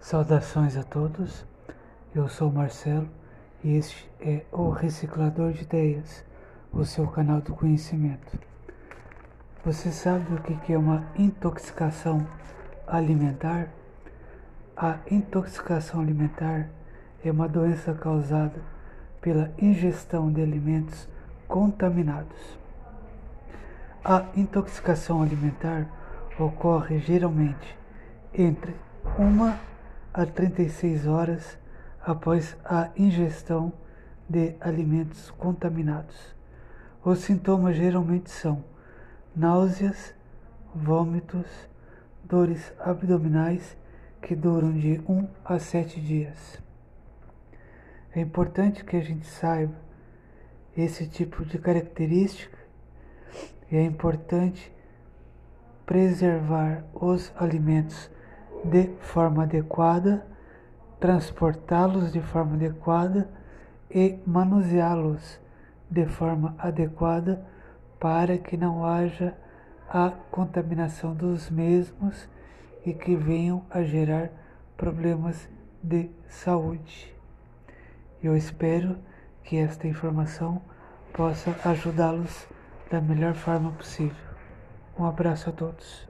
Saudações a todos, eu sou Marcelo e este é o Reciclador de Ideias, o seu canal do conhecimento. Você sabe o que é uma intoxicação alimentar? A intoxicação alimentar é uma doença causada pela ingestão de alimentos contaminados. A intoxicação alimentar ocorre geralmente entre uma a 36 horas após a ingestão de alimentos contaminados. Os sintomas geralmente são náuseas, vômitos, dores abdominais que duram de 1 a 7 dias. É importante que a gente saiba esse tipo de característica e é importante preservar os alimentos de forma adequada, transportá-los de forma adequada e manuseá-los de forma adequada para que não haja a contaminação dos mesmos e que venham a gerar problemas de saúde. Eu espero que esta informação possa ajudá-los da melhor forma possível. Um abraço a todos.